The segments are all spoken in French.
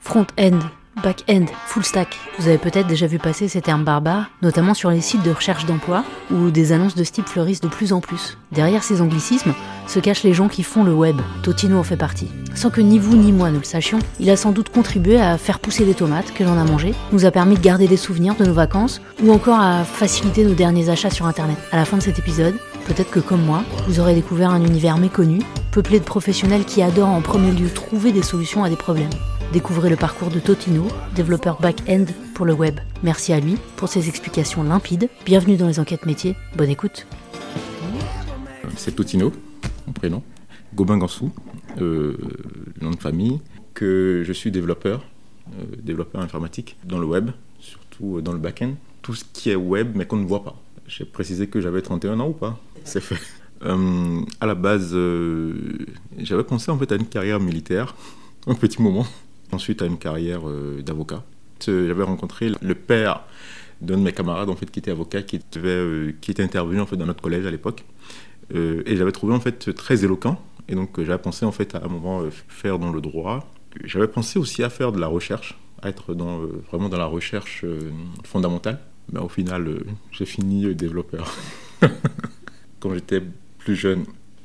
Front-end, back-end, full stack. Vous avez peut-être déjà vu passer ces termes barbares, notamment sur les sites de recherche d'emploi, où des annonces de ce fleurissent de plus en plus. Derrière ces anglicismes se cachent les gens qui font le web. Totino en fait partie. Sans que ni vous ni moi ne le sachions, il a sans doute contribué à faire pousser les tomates que l'on a mangées, nous a permis de garder des souvenirs de nos vacances, ou encore à faciliter nos derniers achats sur Internet. À la fin de cet épisode, peut-être que comme moi, vous aurez découvert un univers méconnu, peuplé de professionnels qui adorent en premier lieu trouver des solutions à des problèmes. Découvrez le parcours de Totino, développeur back-end pour le web. Merci à lui pour ses explications limpides. Bienvenue dans les enquêtes métiers. Bonne écoute. C'est Totino, mon prénom. Gobin Gansou, euh, nom de famille. Que je suis développeur, euh, développeur informatique dans le web, surtout dans le back-end. Tout ce qui est web, mais qu'on ne voit pas. J'ai précisé que j'avais 31 ans ou pas C'est fait. Euh, à la base, euh, j'avais pensé en fait à une carrière militaire, un petit moment. Ensuite, à une carrière euh, d'avocat. J'avais rencontré le père d'un de mes camarades en fait qui était avocat, qui euh, était intervenu en fait dans notre collège à l'époque, Euh, et j'avais trouvé en fait très éloquent. Et donc j'avais pensé en fait à un moment faire dans le droit. J'avais pensé aussi à faire de la recherche, à être dans, vraiment dans la recherche fondamentale. Mais au final, j'ai fini développeur. Quand j'étais plus jeune,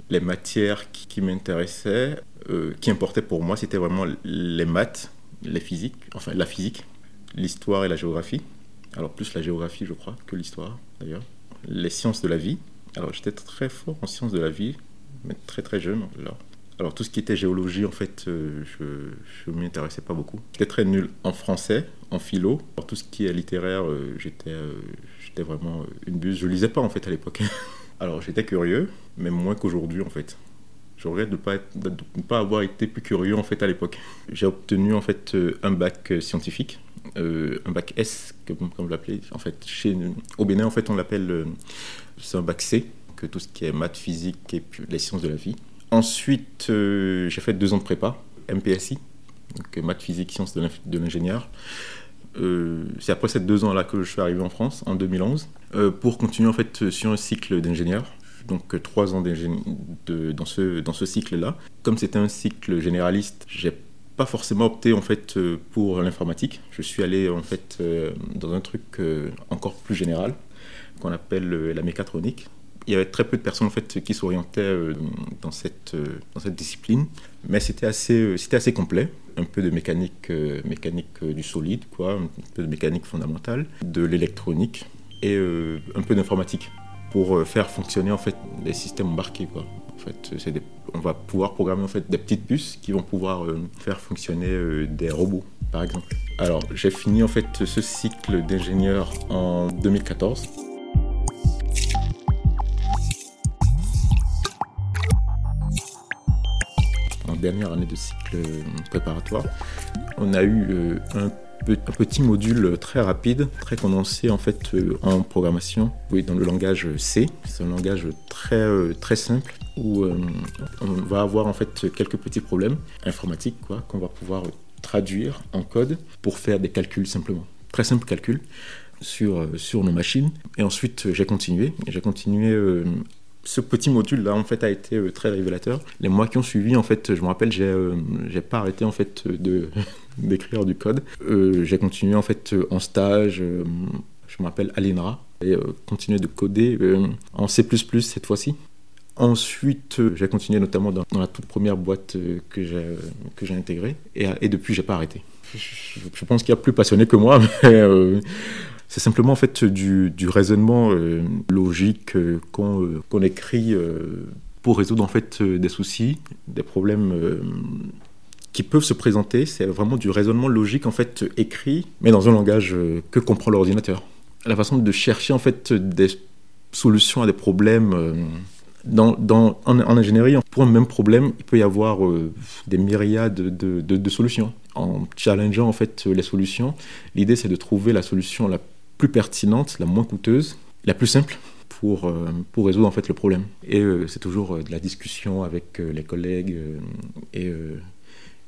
les matières qui m'intéressaient, euh, qui importaient pour moi, c'était vraiment les maths, les physiques, enfin la physique, l'histoire et la géographie. Alors plus la géographie, je crois, que l'histoire d'ailleurs. Les sciences de la vie. Alors j'étais très fort en sciences de la vie, mais très très jeune. Alors, alors tout ce qui était géologie, en fait, euh, je ne m'y intéressais pas beaucoup. J'étais très nul en français, en philo. Alors tout ce qui est littéraire, euh, j'étais j'étais vraiment une buse. Je lisais pas en fait à l'époque. Alors j'étais curieux, mais moins qu'aujourd'hui en fait. Je regrette de ne pas, avoir été plus curieux en fait à l'époque. J'ai obtenu en fait euh, un bac euh, scientifique, euh, un bac S comme, comme vous l'appelez. En fait, au Bénin en fait on l'appelle c'est un bac C, que tout ce qui est maths, physique et les sciences de la vie. Ensuite, j'ai fait deux ans de prépa, MPSI, maths, physique, sciences de l'ingénieur. C'est après ces deux ans-là que je suis arrivé en France, en 2011, euh, pour continuer en fait sur un cycle d'ingénieur. Donc trois ans dans ce, dans ce cycle-là. Comme c'était un cycle généraliste, j'ai pas forcément opté en fait euh, pour l'informatique. Je suis allé en fait euh, dans un truc euh, encore plus général qu'on appelle la mécatronique. Il y avait très peu de personnes en fait qui s'orientaient dans cette dans cette discipline, mais c'était assez c'était assez complet. Un peu de mécanique mécanique du solide quoi, un peu de mécanique fondamentale, de l'électronique et un peu d'informatique pour euh, faire fonctionner en fait les systèmes embarqués quoi. En fait, des- on va pouvoir programmer en fait des petites puces qui vont pouvoir euh, faire fonctionner euh, des robots par exemple. Alors, j'ai fini en fait ce cycle d'ingénieur en 2014. En dernière année de cycle préparatoire, on a eu un, un petit module très rapide, très condensé en fait euh, en programmation, oui, dans le langage C. C'est un langage très euh, très simple où euh, on va avoir en fait quelques petits problèmes informatiques quoi qu'on va pouvoir traduire en code pour faire des calculs simplement. Très simple calcul sur, sur nos machines. Et ensuite, j'ai continué. J'ai continué. Ce petit module-là, en fait, a été euh, très révélateur. Les mois qui ont suivi, en fait, je me rappelle, j'ai euh, pas arrêté, en fait, de d'écrire du code. Euh, j'ai continué, en fait, euh, en stage. je me rappelle à l'INRA et continué de coder en C++ cette fois-ci. Ensuite, j'ai continué notamment dans, la toute première boîte que j'ai que j'ai intégrée et, et depuis, j'ai pas arrêté. Je, je pense qu'il y a plus passionné que moi, mais c'est simplement en fait du, raisonnement euh, logique euh, qu'on euh, qu'on écrit pour résoudre en fait des soucis, des problèmes qui peuvent se présenter. C'est vraiment du raisonnement logique en fait écrit, mais dans un langage que comprend l'ordinateur. La façon de chercher en fait des solutions à des problèmes. dans, en, ingénierie, pour un même problème, il peut y avoir des myriades de, de- de solutions. En challengeant en fait les solutions, l'idée c'est de trouver la solution la plus pertinente, la moins coûteuse, la plus simple pour, euh, pour résoudre en fait le problème. Et euh, c'est toujours euh, de la discussion avec les collègues et,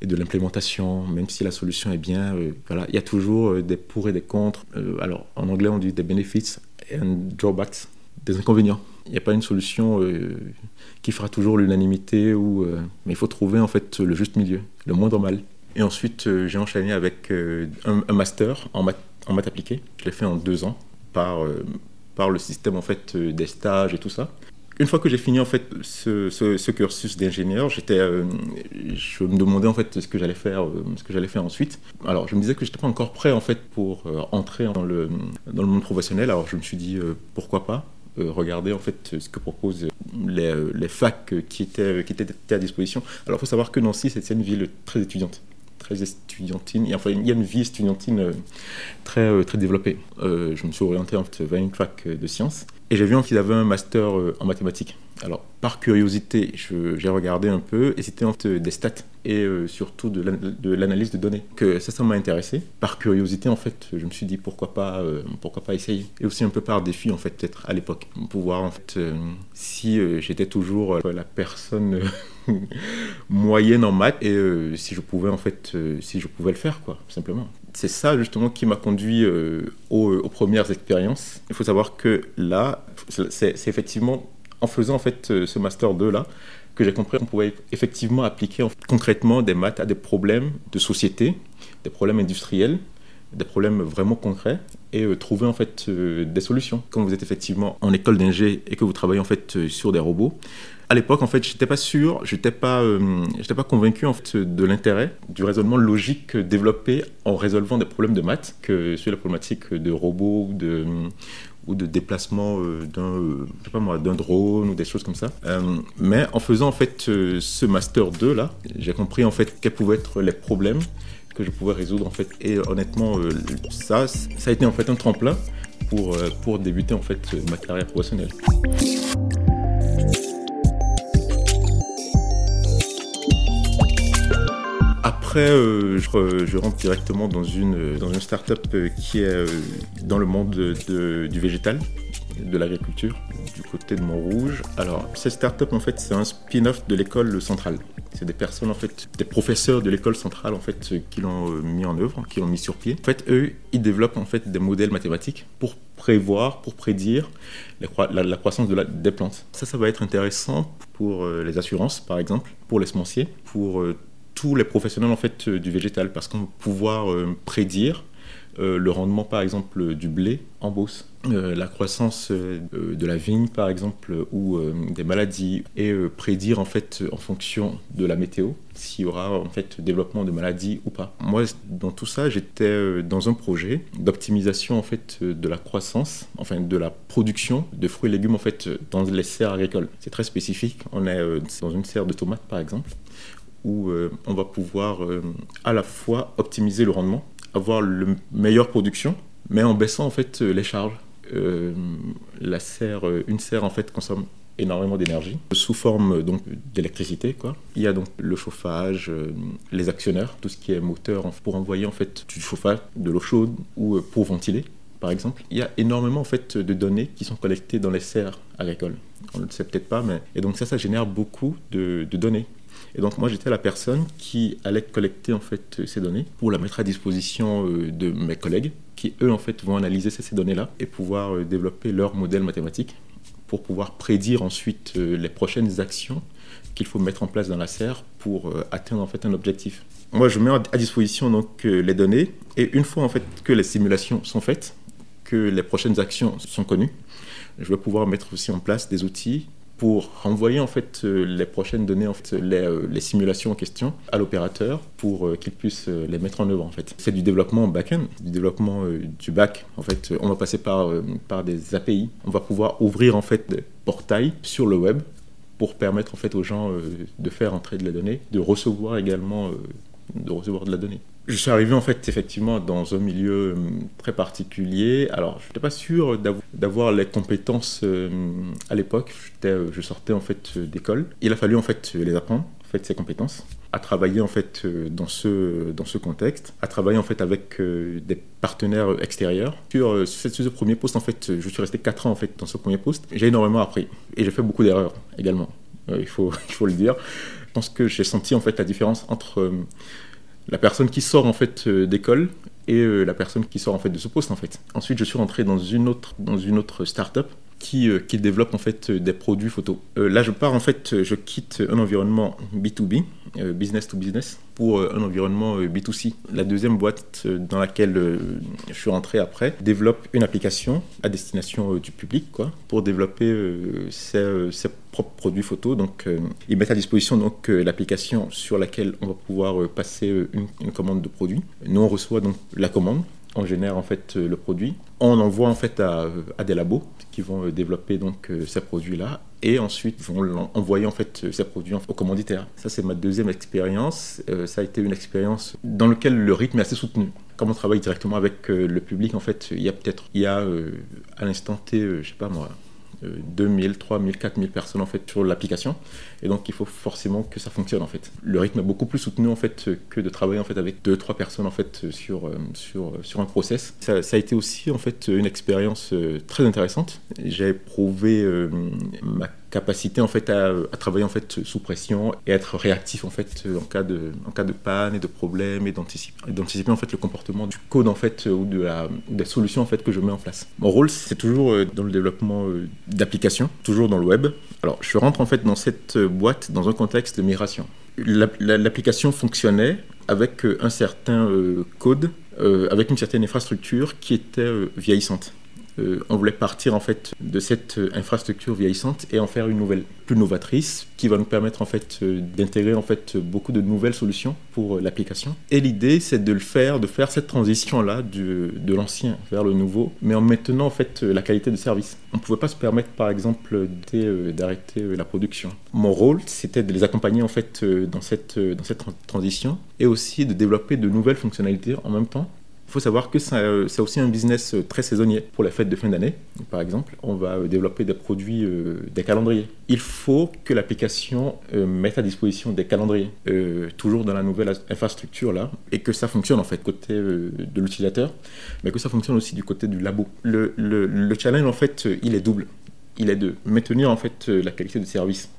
et de l'implémentation, même si la solution est bien. voilà, il y a toujours des pour et des contre. Alors en anglais on dit des benefits and drawbacks, des inconvénients. Il n'y a pas une solution qui fera toujours l'unanimité, ou, mais il faut trouver en fait le juste milieu, le moindre mal. Et ensuite, j'ai enchaîné avec un, master en maths, en maths appliquées. Je l'ai fait en deux ans par, par le système en fait, des stages et tout ça. Une fois que j'ai fini en fait ce, cursus d'ingénieur, j'étais, euh, je me demandais en fait ce que j'allais faire, euh, ce que j'allais faire ensuite. Alors je me disais que j'étais pas encore prêt en fait pour euh, entrer dans le dans le monde professionnel. Alors je me suis dit pourquoi pas regarder en fait ce que proposent les, les facs qui étaient qui étaient à disposition. Alors il faut savoir que Nancy c'est une ville très étudiante Et enfin, il y a une vie estudiantine très, très développée. je me suis orienté en fait, vers une fac de sciences. Et j'ai vu qu'ils avaient un master euh, en mathématiques. Alors, par curiosité, j'ai regardé un peu, et c'était en fait des stats, et euh, surtout de l'analyse de données. Que ça, ça m'a intéressé. Par curiosité, en fait, je me suis dit pourquoi pas, euh, pourquoi pas essayer. Et aussi un peu par défi, en fait, peut-être à l'époque. Pour voir, en fait, si j'étais toujours la personne moyenne en maths, et si je pouvais, en fait, si je pouvais le faire, quoi, simplement c'est ça justement qui m'a conduit euh, aux, premières expériences. Il faut savoir que là, c'est effectivement en faisant en fait euh, ce master 2 là que j'ai compris qu'on pouvait effectivement appliquer concrètement des maths à des problèmes de société, des problèmes industriels, des problèmes vraiment concrets et euh, trouver en fait des solutions. Quand vous êtes effectivement en école d'ingé et que vous travaillez en fait sur des robots, à l'époque, en fait, j'étais pas sûr, j'étais pas, euh, j'étais pas convaincu en fait de l'intérêt du raisonnement logique développé en résolvant des problèmes de maths que sur la problématique de robots de ou de déplacement euh, d'un, euh, d'un drone ou des choses comme ça. mais en faisant en fait ce master 2 là, j'ai compris en fait quels pouvaient être les problèmes que je pouvais résoudre en fait. Et honnêtement, ça, ça a été en fait un tremplin pour, pour débuter en fait ma carrière professionnelle. Après, euh, je, rentre directement dans une, dans une start-up euh, qui est euh, dans le monde du végétal, de l'agriculture, du côté de Montrouge. Alors, cette start-up, en fait, c'est un spin-off de l'école centrale. C'est des personnes, en fait, des professeurs de l'école centrale, en fait, qui l'ont mis en œuvre, qui l'ont mis sur pied. En fait, eux, ils développent, en fait, des modèles mathématiques pour prévoir, pour prédire la, croissance des plantes. Ça, ça va être intéressant pour les assurances, par exemple, pour les semenciers, pour tous les professionnels en fait euh, du végétal parce qu'on va pouvoir euh, prédire euh, le rendement par exemple du blé en Beauce, la croissance de la vigne par exemple ou des maladies et prédire en fait en fonction de la météo s'il y aura en fait développement de maladies ou pas. Moi dans tout ça j'étais dans un projet d'optimisation en fait de la croissance, enfin de la production de fruits et légumes en fait dans les serres agricoles. C'est très spécifique. On est dans une serre de tomates par exemple où euh, on va pouvoir euh, à la fois optimiser le rendement, avoir une meilleure production, mais en baissant en fait euh, les charges. la serre, une serre en fait consomme énormément d'énergie sous forme donc d'électricité. Il y a donc le chauffage, les actionneurs, tout ce qui est moteur pour envoyer en fait du chauffage, de l'eau chaude ou pour ventiler par exemple. Il y a énormément en fait de données qui sont collectées dans les serres agricoles. On ne le sait peut-être pas, mais et donc ça, ça génère beaucoup de données et donc moi j'étais la personne qui allait collecter en fait ces données pour la mettre à disposition euh, de mes collègues qui eux en fait vont analyser ces données-là et pouvoir euh, développer leur modèle mathématique pour pouvoir prédire ensuite euh, les prochaines actions qu'il faut mettre en place dans la serre pour atteindre en fait un objectif. Moi je mets à disposition donc les données et une fois en fait que les simulations sont faites, que les prochaines actions sont connues, je vais pouvoir mettre aussi en place des outils pour renvoyer en fait euh, les prochaines données, en fait, les, euh, les simulations en question à l'opérateur pour euh, qu'il puisse les mettre en œuvre en fait. C'est du développement back-end, du développement du back. En fait, on va passer par, par des API. On va pouvoir ouvrir en fait des portails sur le web pour permettre en fait aux gens de faire entrer de la donnée, de recevoir également de recevoir de la donnée. Je suis arrivé en fait effectivement dans un milieu euh, très particulier. Alors je n'étais pas sûr d'avoir les compétences euh, à l'époque. Euh, je sortais en fait d'école. Il a fallu en fait les apprendre, en fait ces compétences, à travailler en fait dans ce dans ce contexte, à travailler en fait avec des partenaires extérieurs. Sur, ce premier poste en fait, je suis resté 4 ans en fait dans ce premier poste. J'ai énormément appris et j'ai fait beaucoup d'erreurs également. il faut il faut le dire. Je pense que j'ai senti en fait la différence entre la personne qui sort en fait euh, d'école et euh, la personne qui sort en fait de ce poste en fait. Ensuite, je suis rentré dans une autre dans une autre start-up qui, qui développent en fait des produits photo. là, je pars en fait, je quitte un environnement B2B, business to business, pour un environnement B2C. La deuxième boîte dans laquelle je suis rentré après développe une application à destination du public, quoi, pour développer ses, propres produits photo. Donc, ils mettent à disposition donc l'application sur laquelle on va pouvoir passer une, une commande de produits. Nous, on reçoit donc la commande on génère en fait le produit, on envoie en fait à, des labos qui vont développer donc ces produits-là et ensuite vont envoyer en fait ces produits aux commanditaires. Ça c'est ma deuxième expérience. Euh, ça a été une expérience dans laquelle le rythme est assez soutenu. Comme on travaille directement avec euh, le public, en fait, il y a peut-être, il y a euh, à l'instant T, je sais pas moi, 2000, 3000, 4000 personnes en fait sur l'application et donc il faut forcément que ça fonctionne en fait. Le rythme est beaucoup plus soutenu en fait que de travailler en fait avec deux trois personnes en fait sur euh, sur sur un process. Ça, a été aussi en fait une expérience euh, très intéressante. J'ai éprouvé euh, ma capacité en fait à, travailler en fait sous pression et être réactif en fait en cas de en cas de panne et de problème et d'anticiper d'anticiper en fait le comportement du code en fait ou de la des solutions en fait que je mets en place. Mon rôle c'est toujours dans le développement d'applications, toujours dans le web. Alors je rentre en fait dans cette boîte dans un contexte de migration. L'application fonctionnait avec euh, un certain euh, code, euh, avec une certaine infrastructure qui était vieillissante. Euh, on voulait partir en fait de cette euh, infrastructure vieillissante et en faire une nouvelle, plus novatrice, qui va nous permettre en fait euh, d'intégrer en fait beaucoup de nouvelles solutions pour l'application. Et l'idée, c'est de le faire, de faire cette transition là de l'ancien vers le nouveau, mais en maintenant en fait la qualité de service. On ne pouvait pas se permettre par exemple d'arrêter la production. Mon rôle, c'était de les accompagner en fait dans cette transition et aussi de développer de nouvelles fonctionnalités en même temps faut savoir que euh, c'est aussi un business euh, très saisonnier. Pour les fêtes de fin d'année, par exemple, on va euh, développer des produits, des calendriers. Il faut que l'application mette à disposition des calendriers, toujours dans la nouvelle infrastructure là, et que ça fonctionne en fait côté de l'utilisateur, mais que ça fonctionne aussi du côté du labo. Le, le challenge en fait, il est double. Il est de maintenir en fait la qualité de service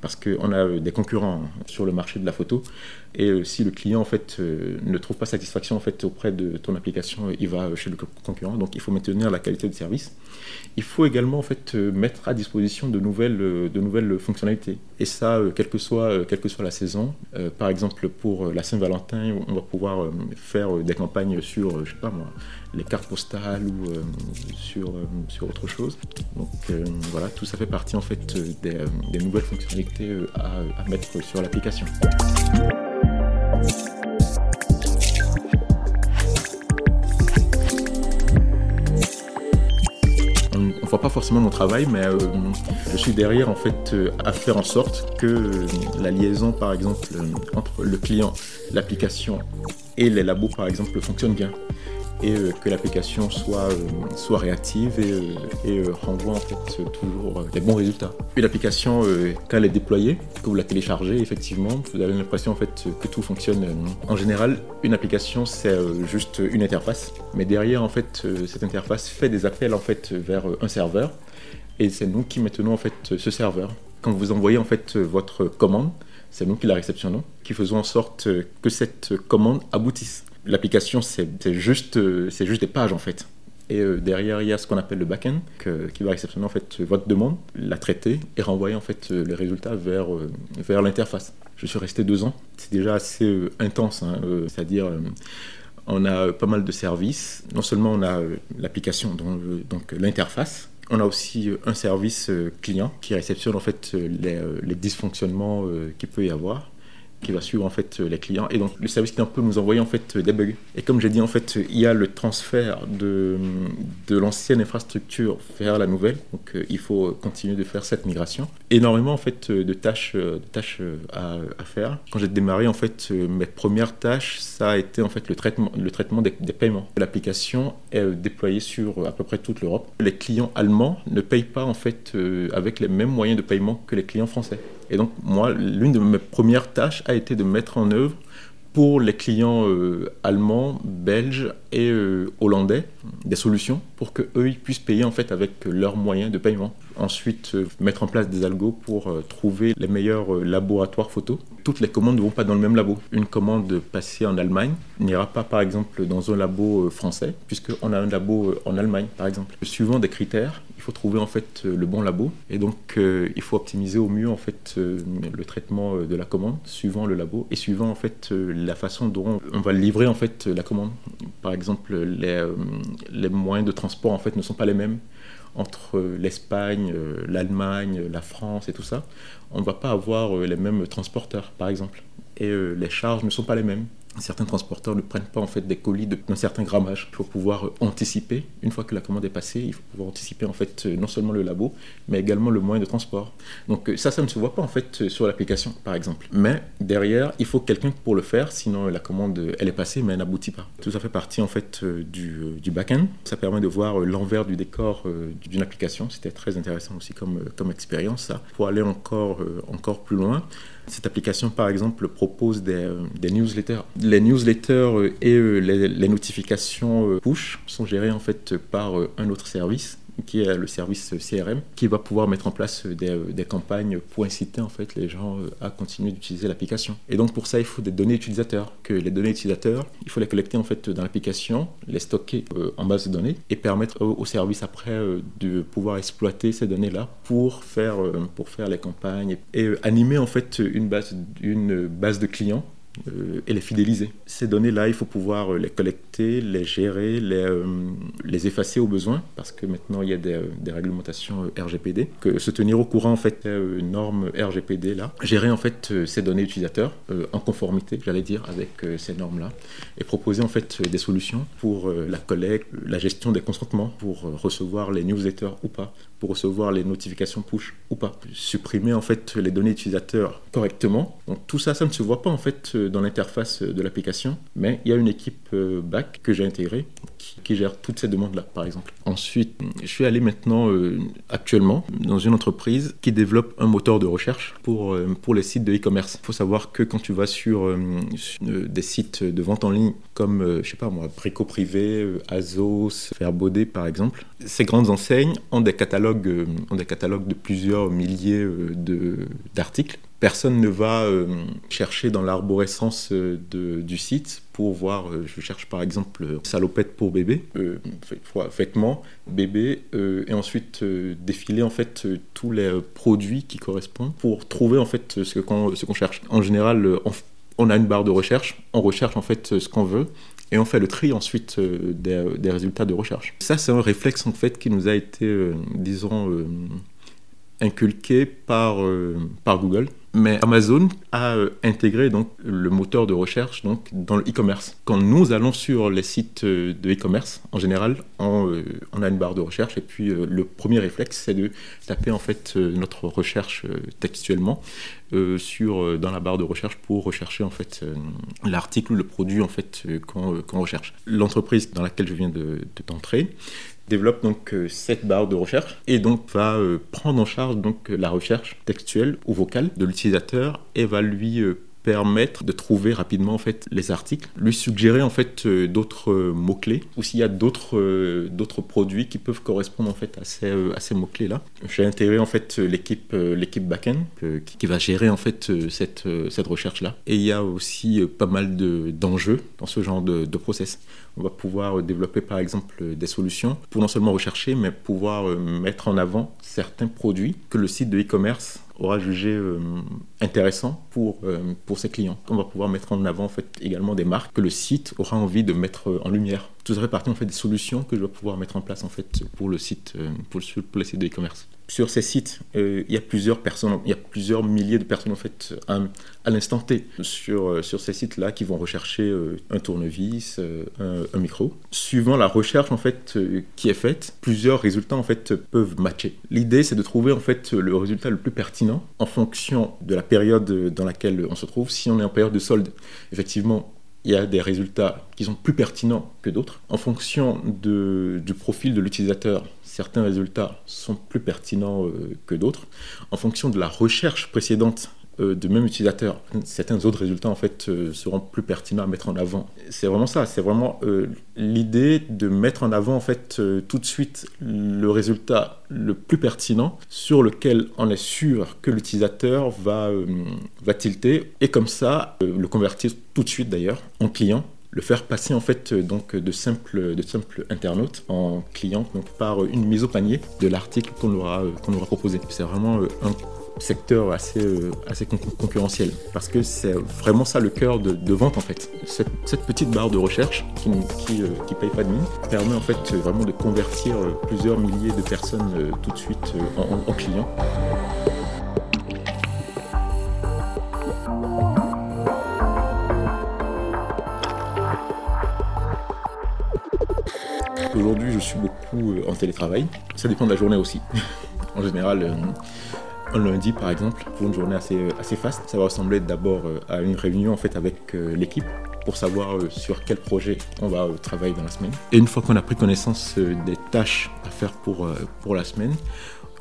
parce qu'on a euh, des concurrents sur le marché de la photo. Et euh, si le client en fait euh, ne trouve pas satisfaction en fait auprès de ton application, il va chez le concurrent. Donc il faut maintenir la qualité de service. Il faut également en fait mettre à disposition de nouvelles, de nouvelles fonctionnalités. Et ça, quelle que soit, quelle que soit la saison. par exemple pour la Saint-Valentin, on va pouvoir faire des campagnes sur, je sais pas moi, les cartes postales ou sur, sur autre chose. Donc voilà, tout ça fait partie en fait des, nouvelles fonctionnalités euh, à, mettre sur l'application. Ne voit pas forcément mon travail, mais euh, je suis derrière en fait euh, à faire en sorte que la liaison, par exemple, entre le client, l'application et les labos, par exemple, fonctionne bien et euh, que l'application soit, euh, soit réactive et, euh, renvoie en fait toujours des bons résultats. Puis l'application, quand elle est déployée, que vous la téléchargez, effectivement, vous avez l'impression en fait que tout fonctionne. En général, une application c'est juste une interface, mais derrière en fait cette interface fait des appels en fait vers un serveur et c'est nous qui maintenons en fait ce serveur. Quand vous envoyez en fait votre commande, c'est nous qui la réceptionnons, qui faisons en sorte que cette commande aboutisse l'application, c'est juste, euh, juste des pages en fait. Et euh, derrière, il y a ce qu'on appelle le back-end qui va réceptionner en fait votre demande, la traiter et renvoyer en fait les résultats vers, vers l'interface. Je suis resté deux ans. C'est déjà assez euh, intense, hein, c'est-à-dire on a pas mal de services. Non seulement on a l'application, donc l'interface, on a aussi un service client qui réceptionne en fait les, les dysfonctionnements qu'il peut y avoir qui va suivre en fait les clients. Et donc le service client nous envoyer en fait des bugs. Et comme j'ai dit en fait il y a le transfert de, de l'ancienne infrastructure vers la nouvelle. Donc euh, il faut continuer de faire cette migration. Énormément en fait de tâches tâches à, faire. Quand j'ai démarré en fait mes premières tâches ça a été en fait le traitement le traitement des, paiements. L'application est déployée sur à peu près toute l'Europe. Les clients allemands ne payent pas en fait euh, avec les mêmes moyens de paiement que les clients français. Et donc, moi, l'une de mes premières tâches a été de mettre en œuvre pour les clients euh, allemands, belges et euh, hollandais des solutions pour qu'eux ils puissent payer en fait avec leurs moyens de paiement. ensuite mettre en place des algos pour trouver les meilleurs laboratoires photos. Toutes les commandes ne vont pas dans le même labo. Une commande passée en Allemagne n'ira pas par exemple dans un labo français, puisqu'on a un labo en Allemagne par exemple. Suivant des critères, faut trouver en fait le bon labo et donc il faut optimiser au mieux en fait le traitement de la commande suivant le labo et suivant en fait la façon dont on va livrer en fait la commande. Par exemple, les, les moyens de transport en fait ne sont pas les mêmes entre l'Espagne, euh, l'Allemagne, la France et tout ça, on ne va pas avoir euh, les mêmes transporteurs, par exemple. Et euh, les charges ne sont pas les mêmes certains transporteurs ne prennent pas en fait des colis d'un certain grammage. Il faut pouvoir anticiper, une fois que la commande est passée, il faut pouvoir anticiper en fait non seulement le labo, mais également le moyen de transport. Donc ça, ça ne se voit pas en fait sur l'application, par exemple. Mais derrière, il faut quelqu'un pour le faire, sinon la commande, elle est passée, mais elle n'aboutit pas. Tout ça fait partie en fait du, du back-end. Ça permet de voir l'envers du décor euh, d'une application. C'était très intéressant aussi comme, comme expérience, ça. Pour aller encore, euh, encore plus loin, cette application, par exemple, propose des, euh, newsletters. Les newsletters euh, et euh, les, les, notifications push sont gérées en fait par un autre service qui est le service CRM, qui va pouvoir mettre en place des, campagnes pour inciter en fait les gens à continuer d'utiliser l'application. Et donc pour ça, il faut des données utilisateurs. Que les données utilisateurs, il faut les collecter en fait dans l'application, les stocker en base de données et permettre au, service après de pouvoir exploiter ces données-là pour faire pour faire les campagnes et animer en fait une base une base de clients euh, et les fidéliser. Ces données-là, il faut pouvoir euh, les collecter, les gérer, les, euh, les effacer au besoin, parce que maintenant il y a des, des réglementations RGPD. Que se tenir au courant en fait des normes RGPD là, gérer en fait ces données utilisateurs en conformité, j'allais dire, avec ces normes-là, et proposer en fait des solutions pour la collecte, la gestion des consentements, pour recevoir les newsletters ou pas, pour recevoir les notifications push ou pas, supprimer en fait les données utilisateurs correctement. Donc tout ça, ça ne se voit pas en fait dans l'interface de l'application, mais il y a une équipe euh, back que j'ai intégrée qui, gère toutes ces demandes-là, par exemple. Ensuite, je suis allé maintenant, euh, actuellement, dans une entreprise qui développe un moteur de recherche pour, euh, pour les sites de e-commerce. Il faut savoir que quand tu vas sur, des sites de vente en ligne comme, je sais pas moi, Brico Privé, Azos, Fairbaudet, par exemple, ces grandes enseignes ont des catalogues, ont des catalogues de plusieurs milliers d'articles personne ne va euh, chercher dans l'arborescence euh, du site pour voir, euh, je cherche par exemple salopette pour bébé, vêtements, bébé, et ensuite défiler en fait tous les produits qui correspondent pour trouver en fait ce qu'on cherche. En général, on, a une barre de recherche, on recherche en fait ce qu'on veut et on fait le tri ensuite des, résultats de recherche. Ça, c'est un réflexe en fait qui nous a été, disons, inculqué par Google mais Amazon a euh, intégré donc le moteur de recherche dans le e-commerce. Quand nous allons sur les sites euh, de e-commerce, en général, on, euh, on, a une barre de recherche et puis le premier réflexe, c'est de taper en fait notre recherche textuellement dans la barre de recherche pour rechercher en fait l'article ou le produit en fait qu'on recherche. L'entreprise dans laquelle je viens de d'entrer développe donc euh, cette barre de recherche et donc va euh, prendre en charge donc la recherche textuelle ou vocale de l'utilisateur et va lui euh, permettre de trouver rapidement en fait les articles, lui suggérer en fait d'autres mots clés ou s'il y a d'autres d'autres produits qui peuvent correspondre en fait à ces, à ces mots clés là. J'ai intégré en fait l'équipe l'équipe backend qui, va gérer en fait cette cette recherche là et il y a aussi pas mal de d'enjeux dans ce genre de, de process on va pouvoir développer par exemple des solutions pour non seulement rechercher, mais pouvoir euh, mettre en avant certains produits que le site de e-commerce aura jugé euh, intéressant pour, euh, pour ses clients. On va pouvoir mettre en avant en fait, également des marques que le site aura envie de mettre en lumière. Tout ça fait partie en fait, des solutions que je vais pouvoir mettre en place en fait, pour, le site, pour, le, pour le site de e-commerce sur ces sites, euh, il y a plusieurs personnes, il y a plusieurs milliers de personnes en fait à, l'instant T sur, euh, sur ces sites-là qui vont rechercher euh, un tournevis, un, micro. Suivant la recherche en fait qui est faite, plusieurs résultats en fait peuvent matcher. L'idée c'est de trouver en fait le résultat le plus pertinent en fonction de la période dans laquelle on se trouve. Si on est en période de solde, effectivement il y a des résultats qui sont plus pertinents que d'autres. En fonction du profil de l'utilisateur, certains résultats sont plus pertinents euh, que d'autres. En fonction de la recherche précédente euh, de même utilisateur. Certains autres résultats en fait euh, seront plus pertinents à mettre en avant. C'est vraiment ça, c'est vraiment l'idée de mettre en avant en fait tout de suite le résultat le plus pertinent sur lequel on est sûr que l'utilisateur va, va tilter et comme ça le convertir tout de suite d'ailleurs en client le faire passer en fait donc de simple de simple internaute en client donc par une mise au panier de l'article qu'on aura qu'on aura proposé. C'est vraiment un secteur assez, euh, assez concurrentiel. Parce que c'est vraiment ça le cœur de, vente en fait. Cette, petite barre de recherche qui ne qui, euh, paye pas de mine permet en fait vraiment de convertir euh, plusieurs milliers de personnes tout de suite en, en clients. Aujourd'hui, je suis beaucoup en télétravail. Ça dépend de la journée aussi. en général, un lundi, par exemple, pour une journée assez, euh, assez faste, ça va ressembler d'abord euh, à une réunion en fait avec euh, l'équipe pour savoir sur quel projet on va travailler dans la semaine. Et une fois qu'on a pris connaissance des tâches à faire pour, pour la semaine,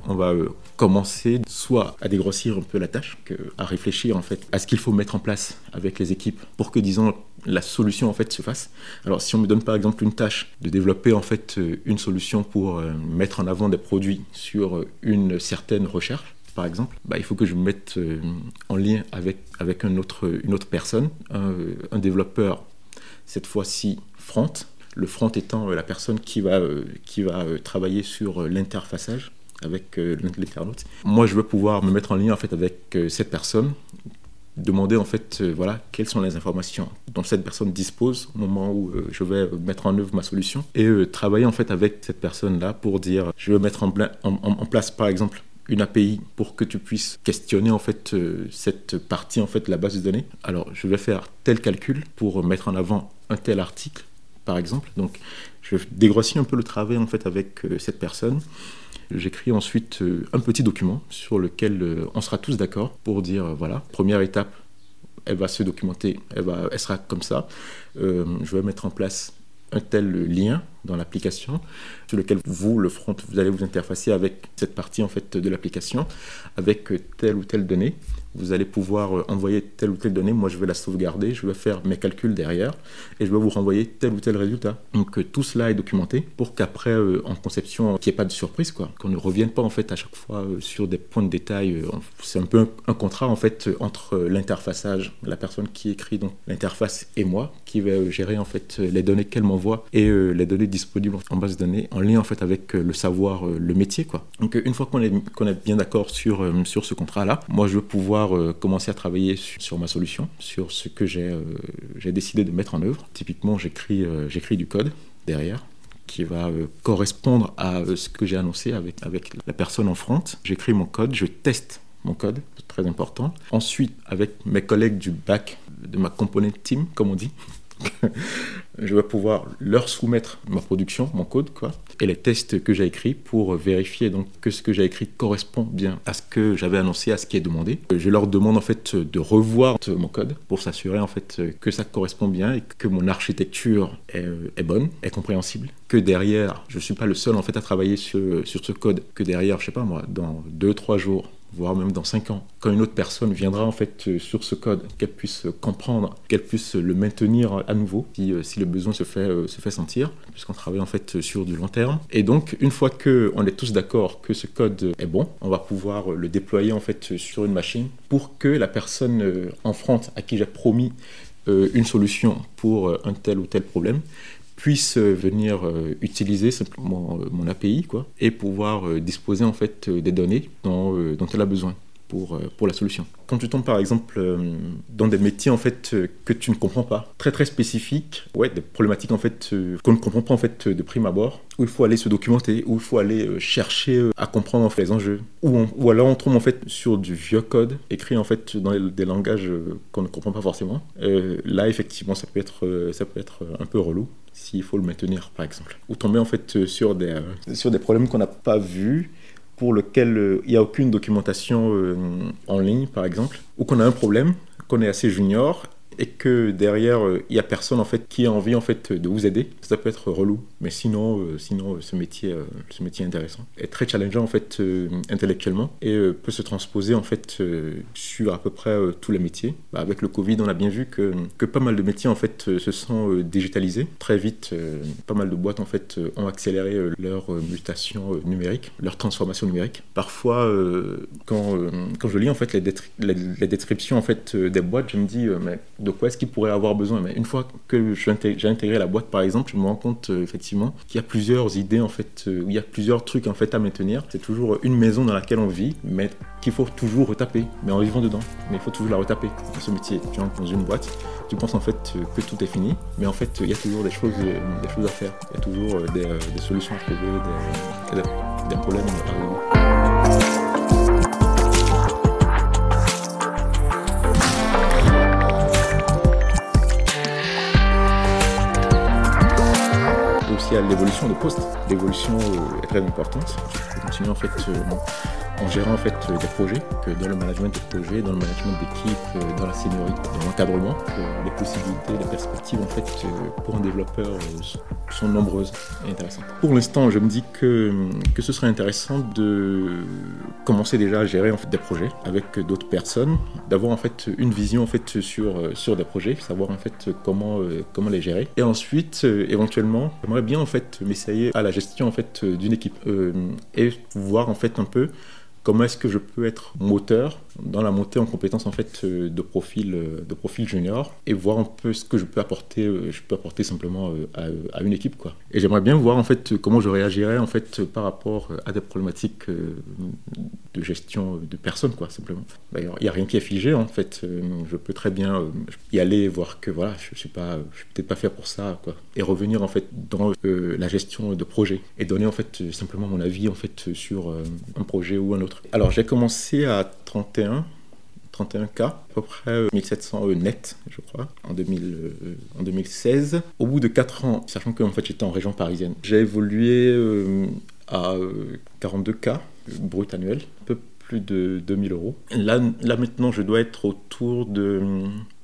on va commencer soit à dégrossir un peu la tâche, à réfléchir en fait à ce qu'il faut mettre en place avec les équipes pour que disons la solution en fait se fasse. Alors si on me donne par exemple une tâche de développer en fait une solution pour mettre en avant des produits sur une certaine recherche, par exemple, bah, il faut que je me mette euh, en lien avec, avec une autre personne, un, développeur, cette fois-ci front. Le front étant euh, la personne qui va, euh, qui va travailler sur l'interfaçage avec l'internaute. Moi, je veux pouvoir me mettre en lien en fait, avec cette personne, demander en fait voilà quelles sont les informations dont cette personne dispose au moment où je vais mettre en œuvre ma solution et travailler en fait avec cette personne là pour dire je veux mettre en, place par exemple une API pour que tu puisses questionner en fait euh, cette partie en fait de la base de données. Alors je vais faire tel calcul pour mettre en avant un tel article par exemple. Donc je dégrossis un peu le travail en fait avec euh, cette personne. J'écris ensuite euh, un petit document sur lequel on sera tous d'accord pour dire voilà, première étape, elle va se documenter, elle, va, elle sera comme ça. je vais mettre en place un tel lien dans l'application sur lequel vous, le front, vous allez vous interfacer avec cette partie en fait de l'application avec telle ou telle donnée vous allez pouvoir euh, envoyer telle ou telle donnée. Moi, je vais la sauvegarder, je vais faire mes calculs derrière et je vais vous renvoyer tel ou tel résultat. Donc, euh, tout cela est documenté pour qu'après, euh, en conception, qu'il n'y ait pas de surprise, quoi. Qu'on ne revienne pas, en fait, à chaque fois sur des points de détail. C'est un peu un, contrat, en fait, entre l'interfaçage, la personne qui écrit donc l'interface et moi, qui va gérer, en fait, les données qu'elle m'envoie et les données disponibles en base de données en lien, en fait, avec le savoir, le métier, quoi. Donc, une fois qu'on est, qu'on est bien d'accord sur, sur ce contrat-là, moi, je veux pouvoir euh, commencer à travailler sur, ma solution, sur ce que euh, j'ai décidé de mettre en œuvre. Typiquement, j'écris euh, du code derrière qui va correspondre à ce que j'ai annoncé avec, avec la personne en front. J'écris mon code, je teste mon code, très important. Ensuite, avec mes collègues du back, de ma component team, comme on dit, je vais pouvoir leur soumettre ma production, mon code, quoi, et les tests que j'ai écrits pour vérifier donc que ce que j'ai écrit correspond bien à ce que j'avais annoncé, à ce qui est demandé. Je leur demande en fait de revoir mon code pour s'assurer en fait que ça correspond bien et que mon architecture est, bonne, est compréhensible. Que derrière, je suis pas le seul en fait à travailler sur, sur ce code. Que derrière, je sais pas moi, dans 2-3 jours, voire même dans 5 ans, quand une autre personne viendra en fait euh, sur ce code, qu'elle puisse comprendre, qu'elle puisse le maintenir à nouveau si, euh, si le besoin se fait, euh, se fait sentir, puisqu'on travaille en fait sur du long terme. Et donc, une fois qu'on est tous d'accord que ce code est bon, on va pouvoir le déployer en fait sur une machine pour que la personne en front à qui j'ai promis une solution pour un tel ou tel problème puisse euh, venir euh, utiliser simplement euh, mon API quoi, et pouvoir disposer en fait des données dont, dont elle a besoin pour, pour la solution. Quand tu tombes par exemple dans des métiers en fait que tu ne comprends pas, très très spécifiques, ouais, des problématiques en fait qu'on ne comprend pas en fait de prime abord, où il faut aller se documenter, où il faut aller chercher à comprendre les enjeux, ou, alors on tombe en fait sur du vieux code écrit en fait dans des langages qu'on ne comprend pas forcément. là effectivement ça peut être ça peut être un peu relou s'il faut le maintenir, par exemple. Ou tomber en fait euh, sur des, euh, sur des problèmes qu'on n'a pas vus, pour lesquels euh, il n'y a aucune documentation en ligne, par exemple, ou qu'on a un problème, qu'on est assez junior, et que derrière il y a personne en fait qui a envie en fait de vous aider, ça peut être relou. Mais sinon, sinon ce métier, ce métier intéressant, est très challengeant en fait intellectuellement et peut se transposer en fait sur à peu près tous les métiers. Bah, avec le Covid, on a bien vu que, que pas mal de métiers en fait se sont digitalisés très vite. pas mal de boîtes en fait ont accéléré leur mutation numérique, leur transformation numérique. Parfois, quand, quand je lis en fait les, les, descriptions en fait des boîtes, je me dis mais de quoi est-ce qu'ils pourraient avoir besoin Mais une fois que j'ai intégré la boîte par exemple, je me rends compte effectivement qu'il y a plusieurs idées en fait, il y a plusieurs trucs en fait à maintenir. C'est toujours une maison dans laquelle on vit, mais qu'il faut toujours retaper, mais en vivant dedans. Mais il faut toujours la retaper. Dans ce métier, tu entres dans une boîte, tu penses en fait que tout est fini, mais en fait il y a toujours des choses, des choses à faire. Il y a toujours des, solutions à trouver, des problèmes à résoudre. À l'évolution de poste. L'évolution est très importante. En fait en gérant en fait des projets, que dans le management de projets, dans le management d'équipe, dans la seniorité, dans l'encadrement, les possibilités, les perspectives en fait pour un développeur sont nombreuses et intéressantes. Pour l'instant, je me dis que, que ce serait intéressant de commencer déjà à gérer en fait des projets avec d'autres personnes, d'avoir en fait une vision en fait sur, sur des projets, savoir en fait comment, comment les gérer. Et ensuite, éventuellement, j'aimerais bien en fait m'essayer à la gestion en fait d'une équipe euh, et voir en fait un peu comment est-ce que je peux être moteur dans la montée en compétences en fait euh, de profil euh, de profil junior et voir un peu ce que je peux apporter euh, je peux apporter simplement à, une équipe quoi. Et j'aimerais bien voir en fait comment je réagirais en fait par rapport à des problématiques de gestion de personnes quoi simplement. Il n'y a rien qui est figé en fait. Je peux très bien y aller voir que voilà je suis pas je suis peut-être pas fait pour ça quoi et revenir en fait dans la gestion de projet et donner en fait simplement mon avis en fait sur un projet ou un autre alors j'ai commencé à 31, 31K, à peu près 1700 euh, net, je crois, en, 2000, en 2016. Au bout de 4 ans, sachant que j'étais en région parisienne, j'ai évolué euh, à 42K euh, brut annuel, un peu plus de 2000 euros. Là maintenant, je dois être autour de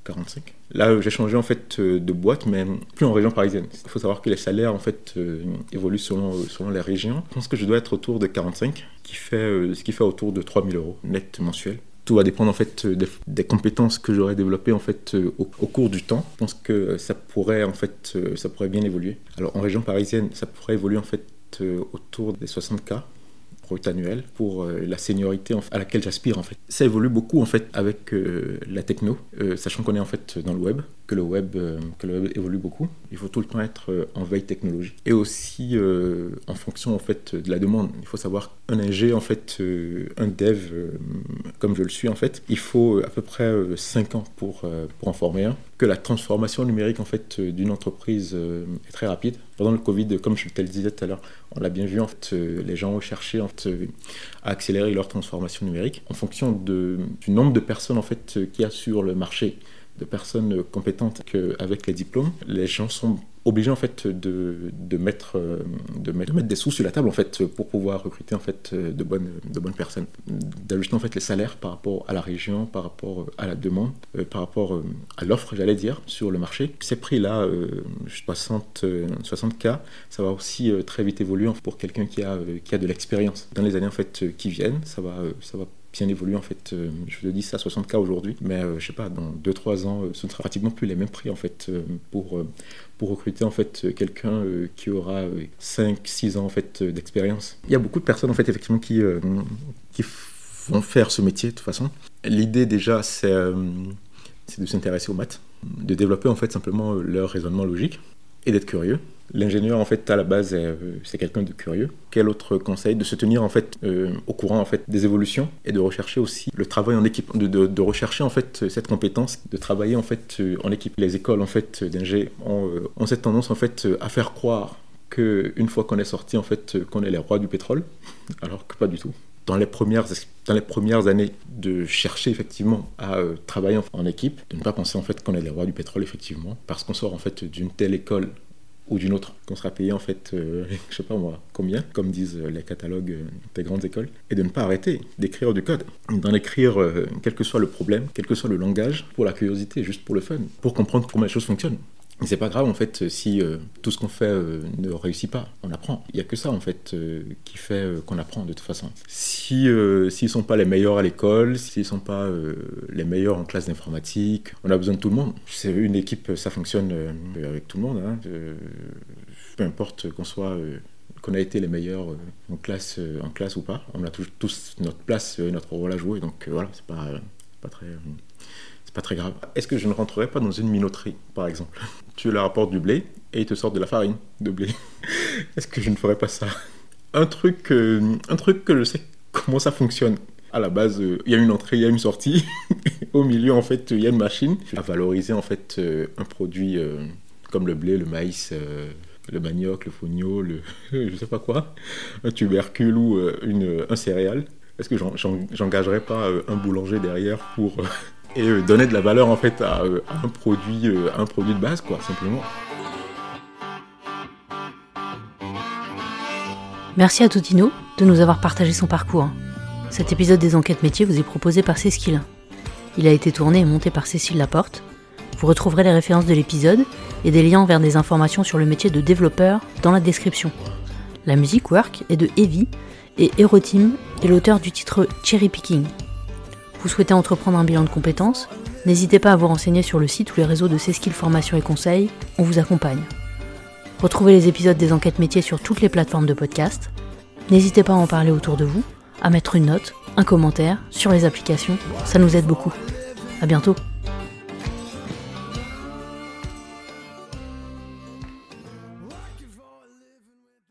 45. Là, j'ai changé en fait de boîte, mais plus en région parisienne. Il faut savoir que les salaires en fait évoluent selon, selon les régions. Je pense que je dois être autour de 45 qui fait, euh, ce qui fait autour de 3000 euros net mensuel. Tout va dépendre en fait des, compétences que j'aurai développées en fait euh, au, cours du temps. Je pense que ça pourrait en fait euh, ça pourrait bien évoluer. Alors en région parisienne, ça pourrait évoluer en fait autour des 60 k brut annuel pour la seniorité à laquelle j'aspire en fait. Ça évolue beaucoup en fait avec la techno, sachant qu'on est en fait dans le web que le web, euh, que le web évolue beaucoup. Il faut tout le temps être euh, en veille technologique. Et aussi euh, en fonction en fait de la demande. Il faut savoir un ingé en fait, un dev comme je le suis en fait, il faut à peu près 5 ans pour, pour en former un. Que la transformation numérique en fait d'une entreprise est très rapide. Pendant le Covid, comme je te le disais tout à l'heure, on l'a bien vu en fait, les gens ont cherché en fait, à accélérer leur transformation numérique en fonction du nombre de personnes en fait qu'il y a sur le marché de personnes compétentes qu'avec les diplômes, les gens sont obligés en fait de, de, mettre, de, mettre, des sous sur la table en fait pour pouvoir recruter en fait de bonnes, de bonnes personnes, d'ajuster en fait les salaires par rapport à la région, par rapport à la demande, euh, par rapport euh, à l'offre j'allais dire sur le marché. Ces prix là, 60 60 k, ça va aussi euh, très vite évoluer pour quelqu'un qui a qui a de l'expérience. Dans les années en fait qui viennent, ça va ça va bien évolué en fait. Euh, je te dis ça 60K aujourd'hui, mais euh, je sais pas, dans 2-3 ans, euh, ce ne sera pratiquement plus les mêmes prix en fait pour, pour recruter en fait quelqu'un qui aura 5-6 ans en fait d'expérience. Il y a beaucoup de personnes en fait effectivement qui, qui vont faire ce métier de toute façon. L'idée déjà c'est de s'intéresser aux maths, de développer en fait simplement leur raisonnement logique et d'être curieux. L'ingénieur, en fait, à la base, euh, c'est quelqu'un de curieux. Quel autre conseil De se tenir, en fait, euh, au courant, en fait, des évolutions et de rechercher aussi le travail en équipe, de, rechercher, en fait, cette compétence, de travailler, en fait, euh, en équipe. Les écoles, en fait, d'ingé ont, ont, cette tendance, en fait, à faire croire qu'une fois qu'on est sorti, en fait, qu'on est les rois du pétrole, alors que pas du tout. Dans les premières, dans les premières années, de chercher effectivement à travailler en, en équipe, de ne pas penser en fait qu'on est les rois du pétrole effectivement, parce qu'on sort en fait d'une telle école ou d'une autre, qu'on sera payé en fait, euh, je sais pas moi, combien, comme disent les catalogues euh, des grandes écoles, et de ne pas arrêter d'écrire du code, d'en écrire euh, quel que soit le problème, quel que soit le langage, pour la curiosité, juste pour le fun, pour comprendre comment les choses fonctionnent. C'est pas grave en fait si euh, tout ce qu'on fait euh, ne réussit pas, on apprend. Il y a que ça en fait euh, qui fait qu'on apprend de toute façon. Si s'ils sont pas les meilleurs à l'école, s'ils sont pas les meilleurs en classe d'informatique, on a besoin de tout le monde. C'est une équipe, ça fonctionne avec tout le monde. hein. Peu importe qu'on soit qu'on a été les meilleurs en classe en classe ou pas, on a tous, notre place, euh, notre rôle à jouer. Donc voilà, c'est pas pas très pas très grave. Est-ce que je ne rentrerai pas dans une minoterie, par exemple? Tu leur apportes du blé et ils te sortent de la farine de blé. Est-ce que je ne ferais pas ça? Un truc, euh, un truc que je sais comment ça fonctionne. À la base, euh, il y a une entrée, il y a une sortie. Au milieu, en fait, il y a une machine à valoriser en fait euh, un produit comme le blé, le maïs, le manioc, le fonio, le je sais pas quoi, un tubercule ou une, un céréal. Est-ce que j'en- j'en- j'engagerais pas un boulanger derrière pour et euh, donner de la valeur à, euh, à un produit, euh, un produit de base, quoi, simplement. Merci à Totino de nous avoir partagé son parcours. Cet épisode des enquêtes métiers vous est proposé par Cécile. Il a été tourné et monté par Cécile Laporte. Vous retrouverez les références de l'épisode et des liens vers des informations sur le métier de développeur dans la description. La musique Work est de Evie et Erotim est l'auteur du titre Cherry Picking. Vous souhaitez entreprendre un bilan de compétences N'hésitez pas à vous renseigner sur le site ou les réseaux de Céskill Formation et Conseil, on vous accompagne. Retrouvez les épisodes des enquêtes métiers sur toutes les plateformes de podcast. N'hésitez pas à en parler autour de vous, à mettre une note, un commentaire sur les applications, ça nous aide beaucoup. À bientôt